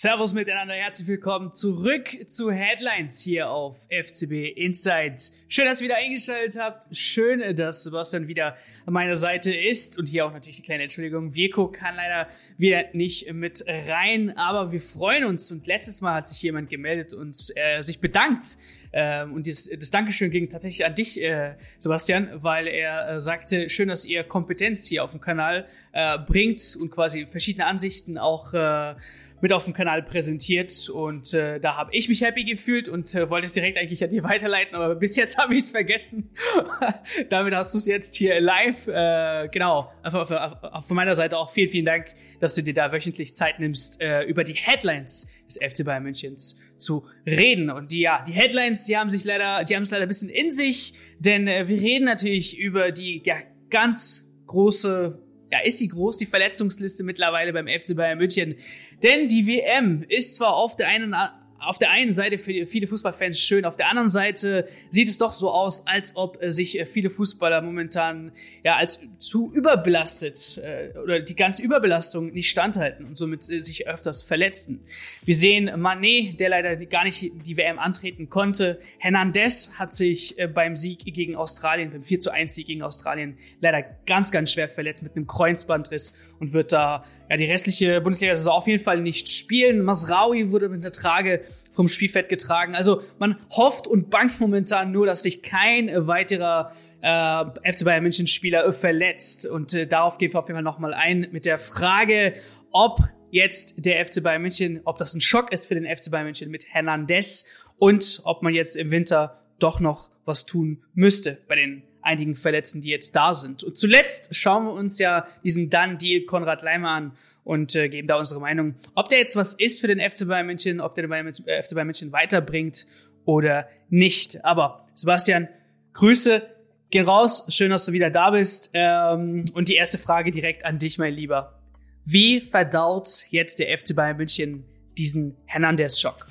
Servus miteinander, herzlich willkommen zurück zu Headlines hier auf FCB Insight. Schön, dass ihr wieder eingeschaltet habt. Schön, dass Sebastian wieder an meiner Seite ist. Und hier auch natürlich die kleine Entschuldigung. Virko kann leider wieder nicht mit rein, aber wir freuen uns. Und letztes Mal hat sich jemand gemeldet und äh, sich bedankt. Ähm, und dieses, das Dankeschön ging tatsächlich an dich, äh, Sebastian, weil er äh, sagte, schön, dass ihr Kompetenz hier auf dem Kanal äh, bringt und quasi verschiedene Ansichten auch äh, mit auf dem Kanal präsentiert und äh, da habe ich mich happy gefühlt und äh, wollte es direkt eigentlich an dir weiterleiten, aber bis jetzt habe ich es vergessen. Damit hast du es jetzt hier live. Äh, genau, einfach von meiner Seite auch vielen, vielen Dank, dass du dir da wöchentlich Zeit nimmst, äh, über die Headlines des FC Bayern Münchens zu reden. Und die, ja, die Headlines, die haben sich leider, die haben es leider ein bisschen in sich, denn äh, wir reden natürlich über die ja, ganz große ja, ist sie groß, die Verletzungsliste mittlerweile beim FC Bayern München. Denn die WM ist zwar auf der einen auf der einen Seite für viele Fußballfans schön, auf der anderen Seite sieht es doch so aus, als ob äh, sich äh, viele Fußballer momentan ja als zu überbelastet äh, oder die ganze Überbelastung nicht standhalten und somit sich öfters verletzen. Wir sehen Manet, der leider gar nicht die WM antreten konnte. Hernandez hat sich beim Sieg gegen Australien, beim 4 zu 1 Sieg gegen Australien, leider ganz, ganz schwer verletzt mit einem Kreuzbandriss und wird da ja, die restliche Bundesliga-Saison auf jeden Fall nicht spielen. Masraui wurde mit der Trage vom Spielfeld getragen. Also man hofft und bangt momentan nur, dass sich kein weiterer äh, FC Bayern München Spieler verletzt. Und äh, darauf gehen wir auf jeden Fall nochmal ein mit der Frage, ob jetzt der FC Bayern München, ob das ein Schock ist für den FC Bayern München mit Hernandez und ob man jetzt im Winter doch noch was tun müsste bei den einigen Verletzten, die jetzt da sind. Und zuletzt schauen wir uns ja diesen Done-Deal Konrad Leimer an und äh, geben da unsere Meinung, ob der jetzt was ist für den FC Bayern München, ob der den äh, FC Bayern München weiterbringt oder nicht. Aber Sebastian, Grüße, geh raus, schön, dass du wieder da bist. Ähm, und die erste Frage direkt an dich, mein Lieber. Wie verdaut jetzt der FC Bayern München diesen Hernandez-Schock?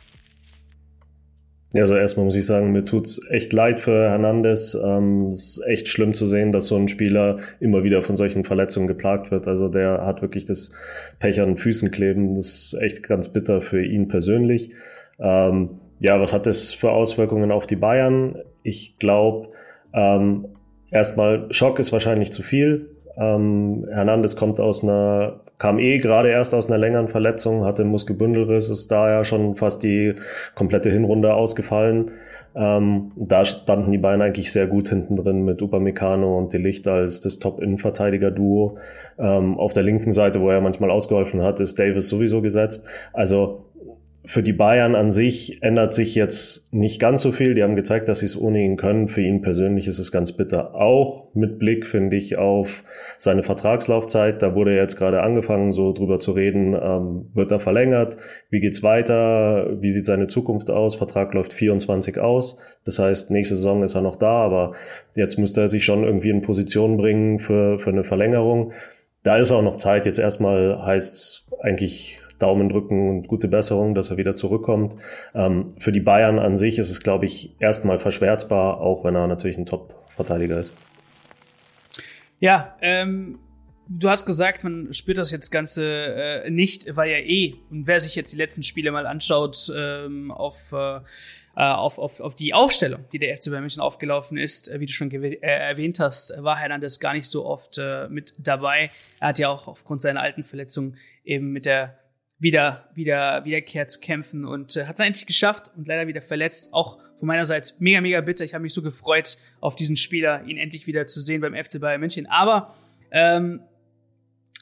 Ja, also erstmal muss ich sagen, mir tut's echt leid für Hernandez. Ähm, es ist echt schlimm zu sehen, dass so ein Spieler immer wieder von solchen Verletzungen geplagt wird. Also der hat wirklich das Pech an den Füßen kleben. Das ist echt ganz bitter für ihn persönlich. Ähm, ja, was hat das für Auswirkungen auf die Bayern? Ich glaube, ähm, erstmal Schock ist wahrscheinlich zu viel. Ähm, Hernandez kommt aus einer, kam eh gerade erst aus einer längeren Verletzung, hatte Muskelbündelriss, ist da ja schon fast die komplette Hinrunde ausgefallen. Ähm, da standen die beiden eigentlich sehr gut hinten drin mit Upamecano und Delicht als das Top-Innenverteidiger-Duo. Ähm, auf der linken Seite, wo er manchmal ausgeholfen hat, ist Davis sowieso gesetzt. Also für die Bayern an sich ändert sich jetzt nicht ganz so viel. Die haben gezeigt, dass sie es ohne ihn können. Für ihn persönlich ist es ganz bitter. Auch mit Blick, finde ich, auf seine Vertragslaufzeit. Da wurde jetzt gerade angefangen, so drüber zu reden. Ähm, wird er verlängert? Wie geht's weiter? Wie sieht seine Zukunft aus? Vertrag läuft 24 aus. Das heißt, nächste Saison ist er noch da, aber jetzt müsste er sich schon irgendwie in Position bringen für, für eine Verlängerung. Da ist auch noch Zeit. Jetzt erstmal heißt es eigentlich Daumen drücken und gute Besserung, dass er wieder zurückkommt. Ähm, für die Bayern an sich ist es, glaube ich, erstmal verschwärzbar, auch wenn er natürlich ein Top-Verteidiger ist. Ja, ähm, du hast gesagt, man spürt das jetzt Ganze äh, nicht, weil ja eh, und wer sich jetzt die letzten Spiele mal anschaut, ähm, auf, äh, auf, auf, auf die Aufstellung, die der FC Bayern München aufgelaufen ist, äh, wie du schon äh, erwähnt hast, war Hernandez gar nicht so oft äh, mit dabei. Er hat ja auch aufgrund seiner alten Verletzung eben mit der wieder, wieder, Wiederkehr zu kämpfen und äh, hat es eigentlich geschafft und leider wieder verletzt. Auch von meiner Seite mega, mega bitter. Ich habe mich so gefreut auf diesen Spieler, ihn endlich wieder zu sehen beim FC Bayern München. Aber ähm,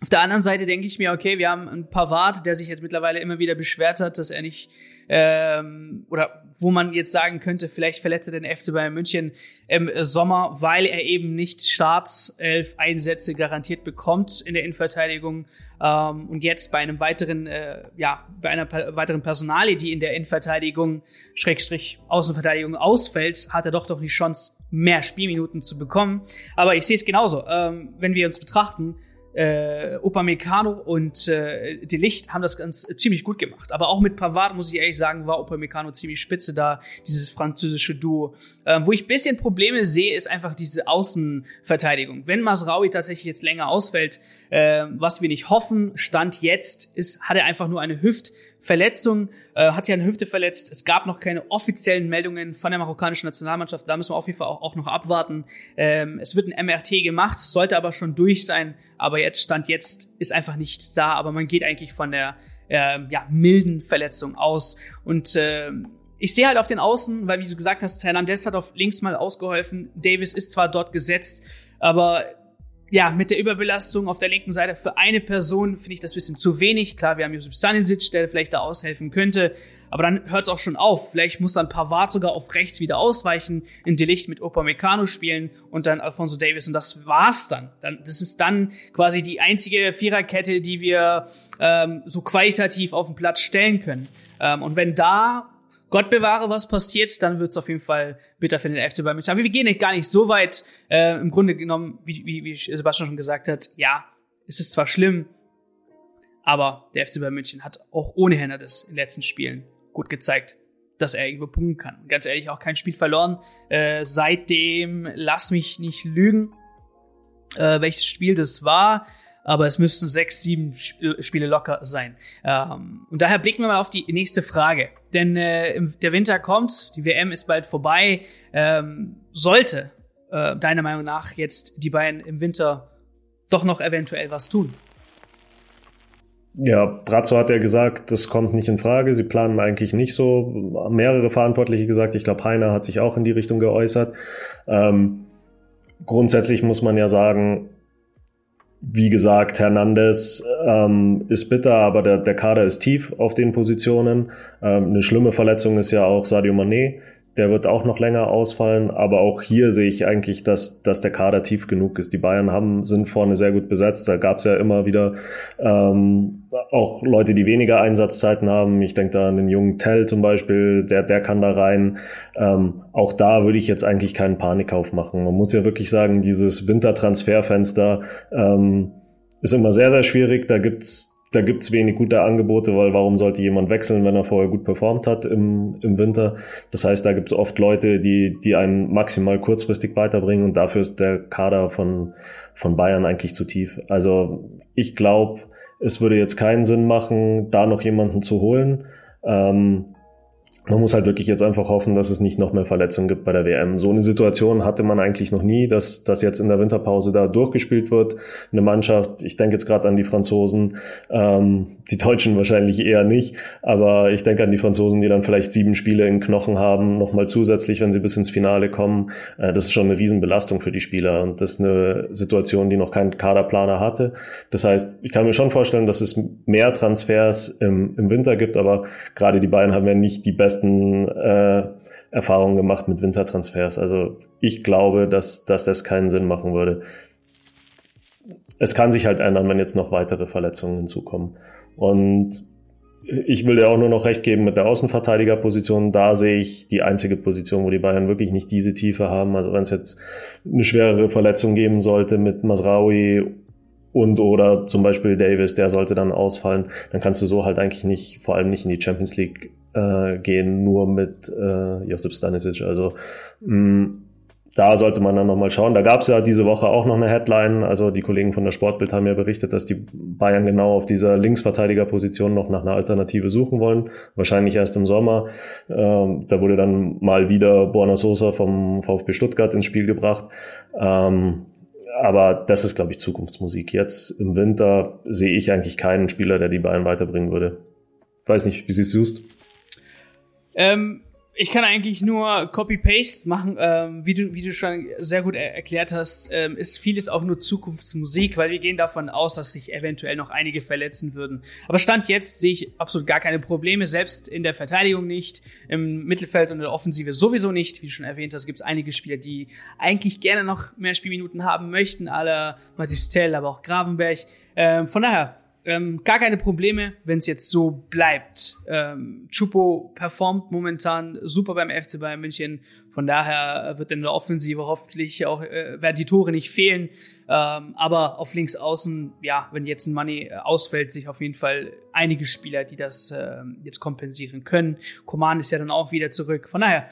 auf der anderen Seite denke ich mir, okay, wir haben einen Pavard, der sich jetzt mittlerweile immer wieder beschwert hat, dass er nicht ähm, oder wo man jetzt sagen könnte, vielleicht verletzt er den FC Bayern München im Sommer, weil er eben nicht Startelf-Einsätze garantiert bekommt in der Innenverteidigung ähm, und jetzt bei einem weiteren, äh, ja, bei einer weiteren Personalie, die in der Innenverteidigung Schrägstrich Außenverteidigung ausfällt, hat er doch doch die Chance, mehr Spielminuten zu bekommen. Aber ich sehe es genauso. Ähm, wenn wir uns betrachten, äh, Upamecano und äh, De Licht haben das ganz äh, ziemlich gut gemacht. Aber auch mit Pavard, muss ich ehrlich sagen, war Upamecano ziemlich spitze da, dieses französische Duo. Ähm, wo ich bisschen Probleme sehe, ist einfach diese Außenverteidigung. Wenn Masraui tatsächlich jetzt länger ausfällt, äh, was wir nicht hoffen, Stand jetzt, ist, hat er einfach nur eine Hüft- Verletzung, äh, hat sich an der Hüfte verletzt. Es gab noch keine offiziellen Meldungen von der marokkanischen Nationalmannschaft. Da müssen wir auf jeden Fall auch, auch noch abwarten. Ähm, es wird ein MRT gemacht, sollte aber schon durch sein. Aber jetzt stand jetzt ist einfach nichts da. Aber man geht eigentlich von der äh, ja, milden Verletzung aus. Und äh, ich sehe halt auf den Außen, weil wie du gesagt hast, Hernandez hat auf links mal ausgeholfen. Davis ist zwar dort gesetzt, aber ja, mit der Überbelastung auf der linken Seite für eine Person finde ich das bisschen zu wenig. Klar, wir haben Josef Stanisic, der vielleicht da aushelfen könnte, aber dann hört es auch schon auf. Vielleicht muss dann Pavard sogar auf rechts wieder ausweichen, in Delicht mit Opa Meccano spielen und dann Alfonso Davis und das war's dann. dann das ist dann quasi die einzige Viererkette, die wir ähm, so qualitativ auf den Platz stellen können. Ähm, und wenn da Gott bewahre, was passiert, dann wird es auf jeden Fall bitter für den FC Bayern München. Aber wir gehen gar nicht so weit. Äh, Im Grunde genommen, wie, wie, wie Sebastian schon gesagt hat, ja, es ist zwar schlimm, aber der FC Bayern München hat auch ohne Hernandez in den letzten Spielen gut gezeigt, dass er irgendwo punkten kann. Ganz ehrlich, auch kein Spiel verloren. Äh, seitdem, lass mich nicht lügen, äh, welches Spiel das war aber es müssten sechs, sieben äh, Spiele locker sein. Ähm, und daher blicken wir mal auf die nächste Frage. Denn äh, der Winter kommt, die WM ist bald vorbei. Ähm, sollte äh, deiner Meinung nach jetzt die Bayern im Winter doch noch eventuell was tun? Ja, Brazzo hat ja gesagt, das kommt nicht in Frage. Sie planen eigentlich nicht so. Mehrere Verantwortliche gesagt. Ich glaube, Heiner hat sich auch in die Richtung geäußert. Ähm, grundsätzlich muss man ja sagen, wie gesagt, Hernandez ähm, ist bitter, aber der, der Kader ist tief auf den Positionen. Ähm, eine schlimme Verletzung ist ja auch Sadio Mané, der wird auch noch länger ausfallen, aber auch hier sehe ich eigentlich, dass, dass der Kader tief genug ist. Die Bayern haben, sind vorne sehr gut besetzt. Da gab es ja immer wieder ähm, auch Leute, die weniger Einsatzzeiten haben. Ich denke da an den jungen Tell zum Beispiel, der, der kann da rein. Ähm, auch da würde ich jetzt eigentlich keinen Panikkauf machen. Man muss ja wirklich sagen, dieses Wintertransferfenster ähm, ist immer sehr, sehr schwierig. Da gibt's da gibt's wenig gute Angebote, weil warum sollte jemand wechseln, wenn er vorher gut performt hat im, im Winter? Das heißt, da gibt's oft Leute, die, die einen maximal kurzfristig weiterbringen und dafür ist der Kader von, von Bayern eigentlich zu tief. Also ich glaube, es würde jetzt keinen Sinn machen, da noch jemanden zu holen. Ähm, man muss halt wirklich jetzt einfach hoffen, dass es nicht noch mehr Verletzungen gibt bei der WM. So eine Situation hatte man eigentlich noch nie, dass das jetzt in der Winterpause da durchgespielt wird. Eine Mannschaft, ich denke jetzt gerade an die Franzosen, ähm, die Deutschen wahrscheinlich eher nicht, aber ich denke an die Franzosen, die dann vielleicht sieben Spiele in Knochen haben, nochmal zusätzlich, wenn sie bis ins Finale kommen. Äh, das ist schon eine Riesenbelastung für die Spieler und das ist eine Situation, die noch kein Kaderplaner hatte. Das heißt, ich kann mir schon vorstellen, dass es mehr Transfers im, im Winter gibt, aber gerade die beiden haben ja nicht die besten besten äh, Erfahrungen gemacht mit Wintertransfers. Also ich glaube, dass, dass das keinen Sinn machen würde. Es kann sich halt ändern, wenn jetzt noch weitere Verletzungen hinzukommen. Und ich will dir auch nur noch recht geben mit der Außenverteidigerposition. Da sehe ich die einzige Position, wo die Bayern wirklich nicht diese Tiefe haben. Also wenn es jetzt eine schwerere Verletzung geben sollte mit Masraoui und oder zum Beispiel Davis, der sollte dann ausfallen, dann kannst du so halt eigentlich nicht, vor allem nicht in die Champions League äh, gehen, nur mit äh, Josip Stanisic. Also mh, mm, da sollte man dann nochmal schauen. Da gab es ja diese Woche auch noch eine Headline. Also die Kollegen von der Sportbild haben ja berichtet, dass die Bayern genau auf dieser Linksverteidigerposition noch nach einer Alternative suchen wollen. Wahrscheinlich erst im Sommer. Ähm, da wurde dann mal wieder Borna Sosa vom VfB Stuttgart ins Spiel gebracht. Ähm, aber das ist, glaube ich, Zukunftsmusik. Jetzt im Winter sehe ich eigentlich keinen Spieler, der die Bayern weiterbringen würde. Weiß nicht, wie siehst du es? Ähm, ich kann eigentlich nur Copy-Paste machen. Ähm, wie, du, wie du schon sehr gut er erklärt hast, ähm, ist vieles auch nur Zukunftsmusik, weil wir gehen davon aus, dass sich eventuell noch einige verletzen würden. Aber Stand jetzt sehe ich absolut gar keine Probleme, selbst in der Verteidigung nicht, im Mittelfeld und in der Offensive sowieso nicht. Wie du schon erwähnt hast, gibt es einige Spieler, die eigentlich gerne noch mehr Spielminuten haben möchten, aller Matistel, aber auch Gravenberg. Ähm, von daher, ähm, gar keine Probleme, wenn es jetzt so bleibt. Ähm, Chupo performt momentan super beim FC Bayern München. Von daher wird in der Offensive hoffentlich auch äh, werden die Tore nicht fehlen. Ähm, aber auf links außen, ja, wenn jetzt ein Money äh, ausfällt, sich auf jeden Fall einige Spieler, die das äh, jetzt kompensieren können. Coman ist ja dann auch wieder zurück. Von daher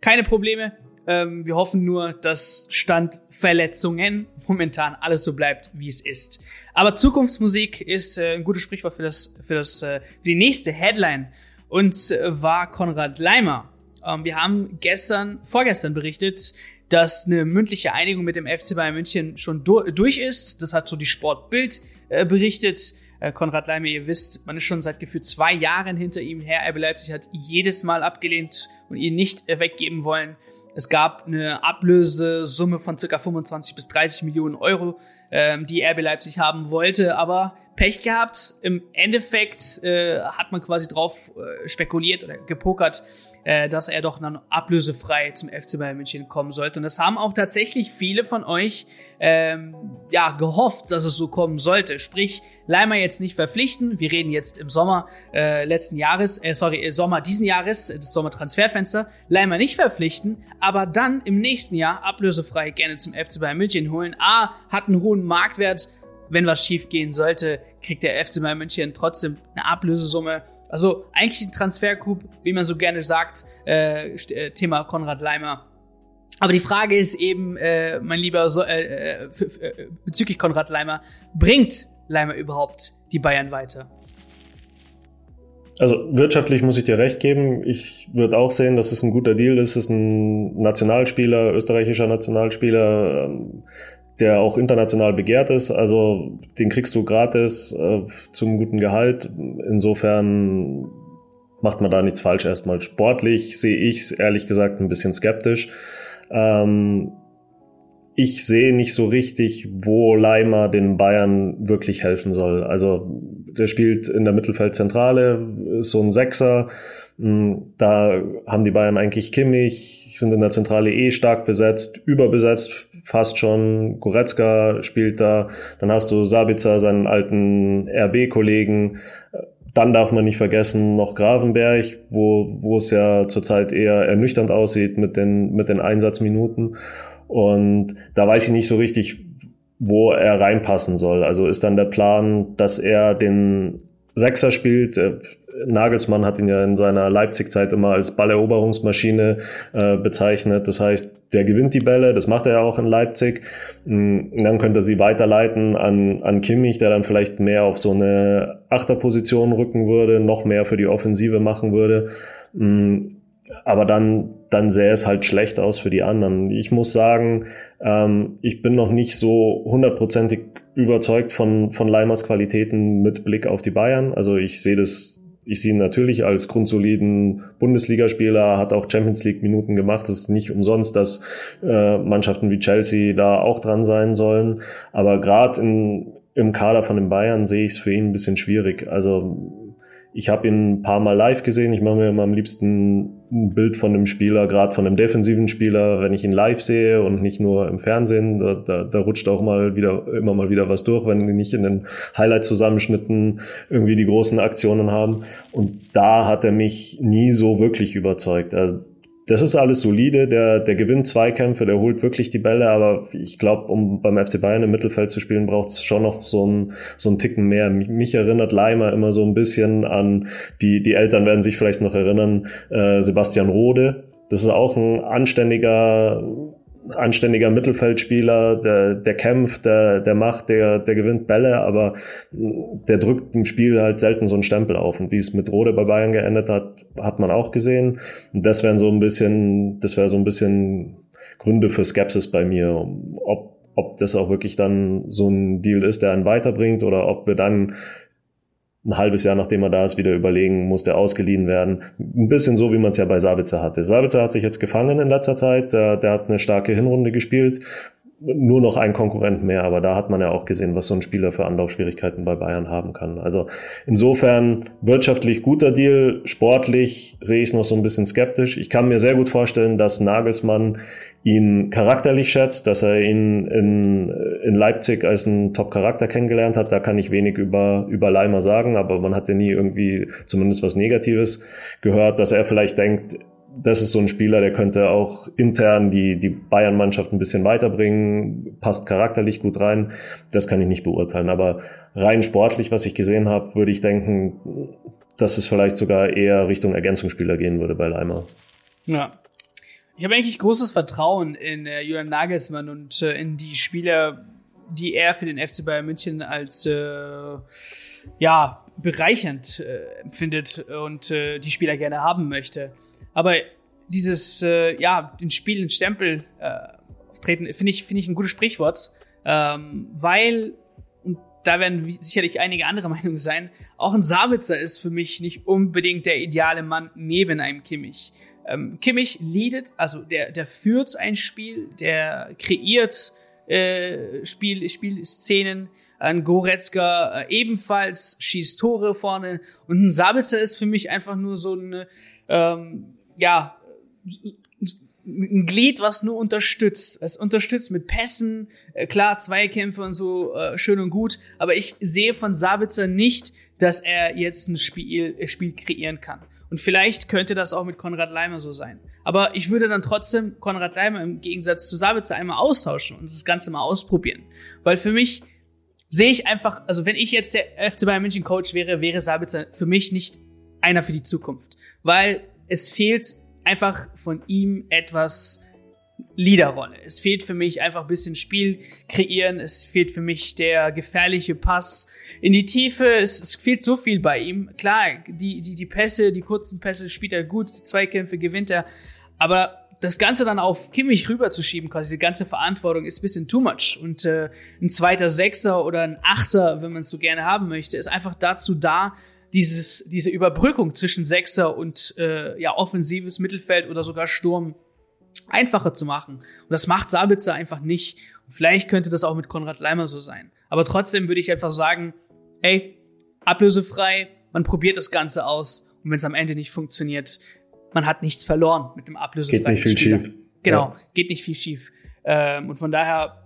keine Probleme. Ähm, wir hoffen nur, dass Stand Verletzungen momentan alles so bleibt, wie es ist. Aber Zukunftsmusik ist äh, ein gutes Sprichwort für das, für das, äh, für die nächste Headline. Und äh, war Konrad Leimer. Ähm, wir haben gestern, vorgestern berichtet, dass eine mündliche Einigung mit dem FC Bayern München schon du durch ist. Das hat so die Sportbild äh, berichtet. Äh, Konrad Leimer, ihr wisst, man ist schon seit gefühlt zwei Jahren hinter ihm her. RB Leipzig hat jedes Mal abgelehnt und ihn nicht äh, weggeben wollen. Es gab eine Ablösesumme von ca. 25 bis 30 Millionen Euro, ähm, die RB Leipzig haben wollte, aber Pech gehabt. Im Endeffekt äh, hat man quasi drauf äh, spekuliert oder gepokert, äh, dass er doch dann ablösefrei zum FC Bayern München kommen sollte. Und das haben auch tatsächlich viele von euch ähm, ja gehofft, dass es so kommen sollte. Sprich, Leimer jetzt nicht verpflichten. Wir reden jetzt im Sommer äh, letzten Jahres, äh, sorry, äh, Sommer diesen Jahres, das Sommertransferfenster. Leimer nicht verpflichten, aber dann im nächsten Jahr ablösefrei gerne zum FC Bayern München holen. A, hat einen hohen Marktwert. Wenn was schief gehen sollte, kriegt der FC Bayern München trotzdem eine Ablösesumme also eigentlich ein Transfercoup, wie man so gerne sagt, äh, äh, Thema Konrad Leimer. Aber die Frage ist eben, äh, mein Lieber, so, äh, äh, äh, bezüglich Konrad Leimer, bringt Leimer überhaupt die Bayern weiter? Also wirtschaftlich muss ich dir recht geben. Ich würde auch sehen, dass es ein guter Deal ist. Es ist ein Nationalspieler, österreichischer Nationalspieler. Der auch international begehrt ist. Also den kriegst du gratis äh, zum guten Gehalt. Insofern macht man da nichts falsch erstmal. Sportlich sehe ich es ehrlich gesagt ein bisschen skeptisch. Ähm, ich sehe nicht so richtig, wo Leimer den Bayern wirklich helfen soll. Also der spielt in der Mittelfeldzentrale, ist so ein Sechser. Hm, da haben die Bayern eigentlich Kimmich, sind in der Zentrale eh stark besetzt, überbesetzt fast schon. Goretzka spielt da. Dann hast du Sabitzer, seinen alten RB-Kollegen. Dann darf man nicht vergessen noch Gravenberg, wo, wo es ja zurzeit eher ernüchternd aussieht mit den, mit den Einsatzminuten. Und da weiß ich nicht so richtig, wo er reinpassen soll. Also ist dann der Plan, dass er den Sechser spielt. Äh, Nagelsmann hat ihn ja in seiner Leipzig-Zeit immer als Balleroberungsmaschine äh, bezeichnet. Das heißt, der gewinnt die Bälle, das macht er ja auch in Leipzig. Und dann könnte er sie weiterleiten an, an Kimmich, der dann vielleicht mehr auf so eine Achterposition rücken würde, noch mehr für die Offensive machen würde. Mm, aber dann, dann sähe es halt schlecht aus für die anderen. Ich muss sagen, ähm, ich bin noch nicht so hundertprozentig überzeugt von, von Leimers Qualitäten mit Blick auf die Bayern. Also ich sehe das ich sehe ihn natürlich als grundsoliden Bundesligaspieler, hat auch Champions League Minuten gemacht. Es ist nicht umsonst, dass äh, Mannschaften wie Chelsea da auch dran sein sollen. Aber gerade im Kader von den Bayern sehe ich es für ihn ein bisschen schwierig. Also ich habe ihn ein paar Mal live gesehen. Ich mache mir immer am liebsten ein Bild von einem Spieler, gerade von einem defensiven Spieler, wenn ich ihn live sehe und nicht nur im Fernsehen. Da, da, da rutscht auch mal wieder immer mal wieder was durch, wenn die nicht in den Highlight-Zusammenschnitten irgendwie die großen Aktionen haben. Und da hat er mich nie so wirklich überzeugt. Also das ist alles solide. Der, der gewinnt Zweikämpfe, der holt wirklich die Bälle, aber ich glaube, um beim FC Bayern im Mittelfeld zu spielen, braucht es schon noch so ein so ein Ticken mehr. Mich, mich erinnert Leimer immer so ein bisschen an die, die Eltern werden sich vielleicht noch erinnern, äh, Sebastian Rode. Das ist auch ein anständiger anständiger Mittelfeldspieler, der, der kämpft, der, der macht, der, der gewinnt Bälle, aber der drückt im Spiel halt selten so einen Stempel auf. Und wie es mit Rode bei Bayern geendet hat, hat man auch gesehen. Und das wären so ein bisschen, das wäre so ein bisschen Gründe für Skepsis bei mir, ob, ob das auch wirklich dann so ein Deal ist, der einen weiterbringt oder ob wir dann ein halbes Jahr nachdem er da ist, wieder überlegen, muss der ausgeliehen werden. Ein bisschen so, wie man es ja bei Sabitzer hatte. Sabitzer hat sich jetzt gefangen in letzter Zeit. Der, der hat eine starke Hinrunde gespielt. Nur noch ein Konkurrent mehr, aber da hat man ja auch gesehen, was so ein Spieler für Anlaufschwierigkeiten bei Bayern haben kann. Also insofern wirtschaftlich guter Deal, sportlich sehe ich es noch so ein bisschen skeptisch. Ich kann mir sehr gut vorstellen, dass Nagelsmann ihn charakterlich schätzt, dass er ihn in, in Leipzig als einen Top-Charakter kennengelernt hat. Da kann ich wenig über, über Leimer sagen, aber man hat ja nie irgendwie zumindest was Negatives gehört, dass er vielleicht denkt, das ist so ein Spieler, der könnte auch intern die, die Bayern-Mannschaft ein bisschen weiterbringen, passt charakterlich gut rein. Das kann ich nicht beurteilen. Aber rein sportlich, was ich gesehen habe, würde ich denken, dass es vielleicht sogar eher Richtung Ergänzungsspieler gehen würde bei Leimer. Ja, ich habe eigentlich großes Vertrauen in äh, Julian Nagelsmann und äh, in die Spieler, die er für den FC Bayern München als äh, ja bereichernd äh, empfindet und äh, die Spieler gerne haben möchte. Aber dieses äh, ja den Spiel den Stempel äh, auftreten finde ich finde ich ein gutes Sprichwort, ähm, weil und da werden sicherlich einige andere Meinungen sein. Auch ein Sabitzer ist für mich nicht unbedingt der ideale Mann neben einem Kimmich. Ähm, Kimmich leadet, also der, der führt ein Spiel, der kreiert äh, Spiel, Spielszenen. Ein Goretzka äh, ebenfalls schießt Tore vorne. Und ein Sabitzer ist für mich einfach nur so ein, ähm, ja, ein Glied, was nur unterstützt. Es unterstützt mit Pässen, äh, klar, Zweikämpfe und so, äh, schön und gut. Aber ich sehe von Sabitzer nicht, dass er jetzt ein Spiel, Spiel kreieren kann. Und vielleicht könnte das auch mit Konrad Leimer so sein. Aber ich würde dann trotzdem Konrad Leimer im Gegensatz zu Sabitzer einmal austauschen und das Ganze mal ausprobieren. Weil für mich sehe ich einfach, also wenn ich jetzt der FC Bayern München Coach wäre, wäre Sabitzer für mich nicht einer für die Zukunft. Weil es fehlt einfach von ihm etwas Leaderrolle. Es fehlt für mich einfach ein bisschen Spiel kreieren. Es fehlt für mich der gefährliche Pass in die Tiefe. Es, es fehlt so viel bei ihm. Klar, die, die, die Pässe, die kurzen Pässe spielt er gut, die Zweikämpfe gewinnt er. Aber das Ganze dann auf Kimmich rüberzuschieben, quasi die ganze Verantwortung, ist ein bisschen too much. Und äh, ein zweiter Sechser oder ein Achter, wenn man es so gerne haben möchte, ist einfach dazu da, dieses, diese Überbrückung zwischen Sechser und äh, ja, offensives Mittelfeld oder sogar Sturm einfacher zu machen. Und das macht Sabitzer einfach nicht. Und vielleicht könnte das auch mit Konrad Leimer so sein. Aber trotzdem würde ich einfach sagen, hey, ablösefrei, man probiert das Ganze aus. Und wenn es am Ende nicht funktioniert, man hat nichts verloren mit dem ablösefreien Geht nicht viel Spieler. schief. Genau, Ja. geht nicht viel schief. Ähm, und von daher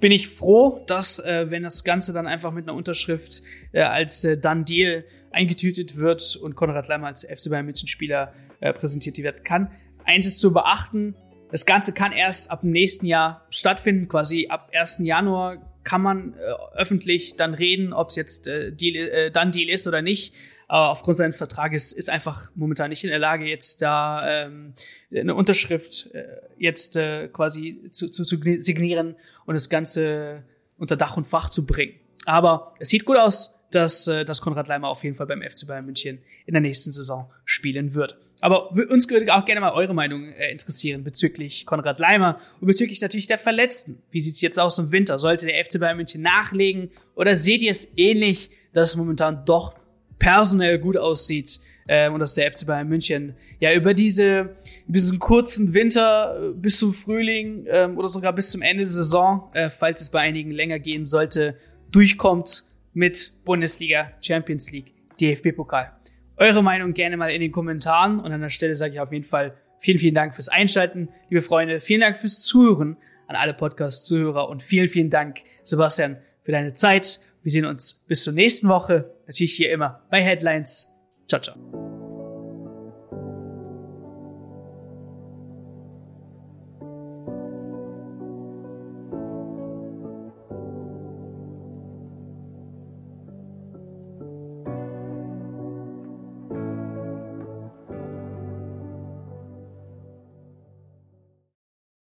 bin ich froh, dass, äh, wenn das Ganze dann einfach mit einer Unterschrift äh, als äh, Done Deal eingetütet wird und Konrad Leimer als FC Bayern München Spieler äh, präsentiert werden kann. Eins ist zu beachten, das Ganze kann erst ab dem nächsten Jahr stattfinden, quasi ab 1. Januar kann man äh, öffentlich dann reden, ob es jetzt äh, Deal, äh, dann Deal ist oder nicht. Aber aufgrund seines Vertrages ist einfach momentan nicht in der Lage, jetzt da ähm, eine Unterschrift äh, jetzt äh, quasi zu, zu, zu signieren und das Ganze unter Dach und Fach zu bringen. Aber es sieht gut aus, dass, äh, dass Konrad Leimer auf jeden Fall beim FC Bayern München in der nächsten Saison spielen wird. Aber uns würde auch gerne mal eure Meinung äh, interessieren bezüglich Konrad Leimer und bezüglich natürlich der Verletzten. Wie sieht's jetzt aus im Winter? Sollte der FC Bayern München nachlegen oder seht ihr es ähnlich, dass es momentan doch personell gut aussieht ähm, und dass der FC Bayern München ja über diese diesen kurzen Winter äh, bis zum Frühling ähm, oder sogar bis zum Ende der Saison, äh, falls es bei einigen länger gehen sollte, durchkommt mit Bundesliga, Champions League, DFB-Pokal. Eure Meinung gerne mal in den Kommentaren und an der Stelle sage ich auf jeden Fall vielen, vielen Dank fürs Einschalten, liebe Freunde. Vielen Dank fürs Zuhören an alle Podcast-Zuhörer und vielen, vielen Dank, Sebastian, für deine Zeit. Wir sehen uns bis zur nächsten Woche. Natürlich hier immer bei Headlines. Ciao, ciao.